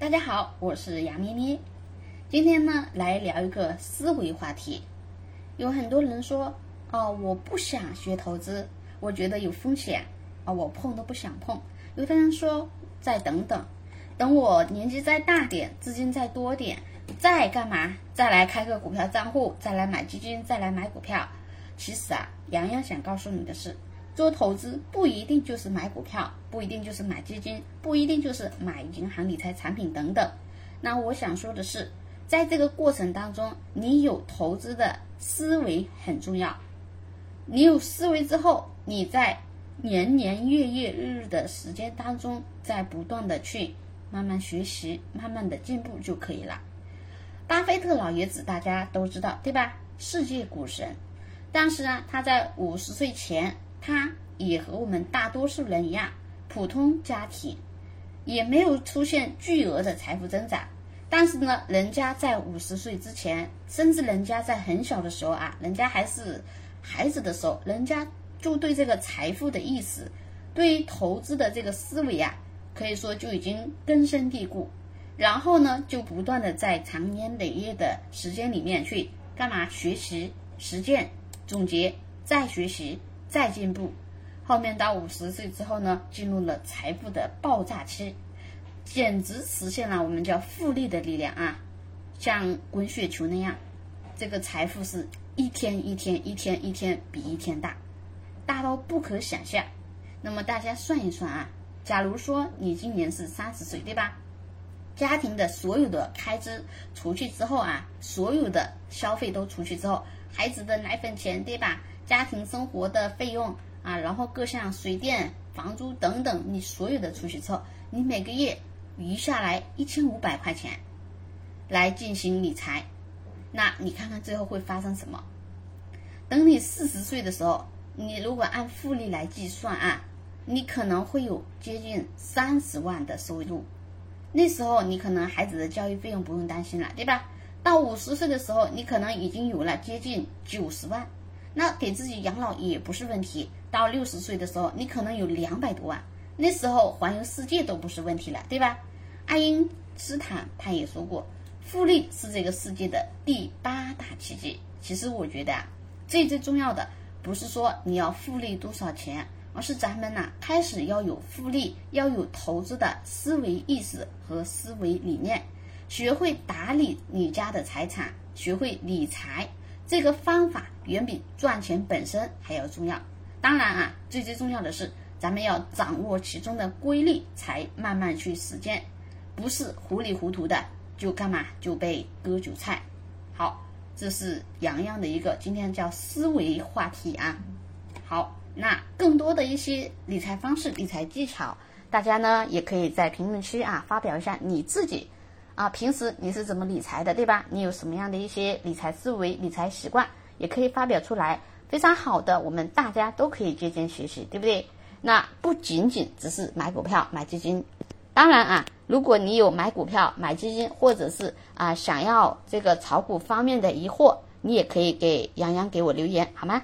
大家好，我是杨咩咩。今天呢，来聊一个思维话题。有很多人说，哦，我不想学投资，我觉得有风险，啊，我碰都不想碰。有的人说，再等等，等我年纪再大点，资金再多点，再干嘛？再来开个股票账户，再来买基金，再来买股票。其实啊，洋洋想告诉你的是。做投资不一定就是买股票，不一定就是买基金，不一定就是买银行理财产品等等。那我想说的是，在这个过程当中，你有投资的思维很重要。你有思维之后，你在年年月月日日的时间当中，在不断的去慢慢学习，慢慢的进步就可以了。巴菲特老爷子大家都知道对吧？世界股神，但是呢，他在五十岁前。他也和我们大多数人一样，普通家庭，也没有出现巨额的财富增长。但是呢，人家在五十岁之前，甚至人家在很小的时候啊，人家还是孩子的时候，人家就对这个财富的意识，对于投资的这个思维啊，可以说就已经根深蒂固。然后呢，就不断的在长年累月的时间里面去干嘛？学习、实践、总结、再学习。再进步，后面到五十岁之后呢，进入了财富的爆炸期，简直实现了我们叫复利的力量啊，像滚雪球那样，这个财富是一天一天一天一天比一天大，大到不可想象。那么大家算一算啊，假如说你今年是三十岁，对吧？家庭的所有的开支除去之后啊，所有的消费都除去之后，孩子的奶粉钱，对吧？家庭生活的费用啊，然后各项水电、房租等等，你所有的储蓄之后，你每个月余下来一千五百块钱来进行理财，那你看看最后会发生什么？等你四十岁的时候，你如果按复利来计算啊，你可能会有接近三十万的收入。那时候你可能孩子的教育费用不用担心了，对吧？到五十岁的时候，你可能已经有了接近九十万。那给自己养老也不是问题。到六十岁的时候，你可能有两百多万，那时候环游世界都不是问题了，对吧？爱因斯坦他也说过，复利是这个世界的第八大奇迹。其实我觉得啊，最最重要的不是说你要复利多少钱，而是咱们呐开始要有复利，要有投资的思维意识和思维理念，学会打理你家的财产，学会理财。这个方法远比赚钱本身还要重要。当然啊，最最重要的是，咱们要掌握其中的规律，才慢慢去实践，不是糊里糊涂的就干嘛就被割韭菜。好，这是洋洋的一个今天叫思维话题啊。好，那更多的一些理财方式、理财技巧，大家呢也可以在评论区啊发表一下你自己。啊，平时你是怎么理财的，对吧？你有什么样的一些理财思维、理财习惯，也可以发表出来，非常好的，我们大家都可以借鉴学习，对不对？那不仅仅只是买股票、买基金，当然啊，如果你有买股票、买基金，或者是啊想要这个炒股方面的疑惑，你也可以给杨洋给我留言，好吗？